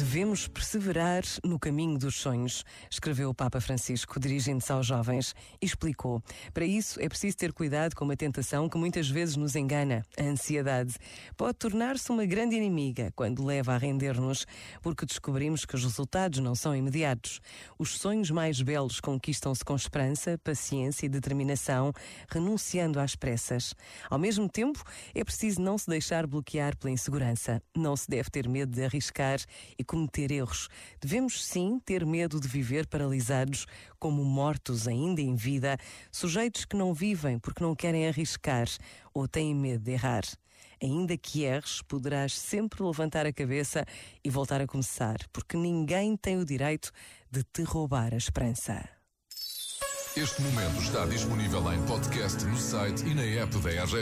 Devemos perseverar no caminho dos sonhos, escreveu o Papa Francisco, dirigindo-se aos jovens, e explicou. Para isso é preciso ter cuidado com uma tentação que muitas vezes nos engana, a ansiedade. Pode tornar-se uma grande inimiga quando leva a render-nos, porque descobrimos que os resultados não são imediatos. Os sonhos mais belos conquistam-se com esperança, paciência e determinação, renunciando às pressas. Ao mesmo tempo, é preciso não se deixar bloquear pela insegurança. Não se deve ter medo de arriscar e cometer erros. Devemos sim ter medo de viver paralisados, como mortos ainda em vida, sujeitos que não vivem porque não querem arriscar ou têm medo de errar. Ainda que erres, poderás sempre levantar a cabeça e voltar a começar, porque ninguém tem o direito de te roubar a esperança. Este momento está disponível em podcast no site e na app da RGF.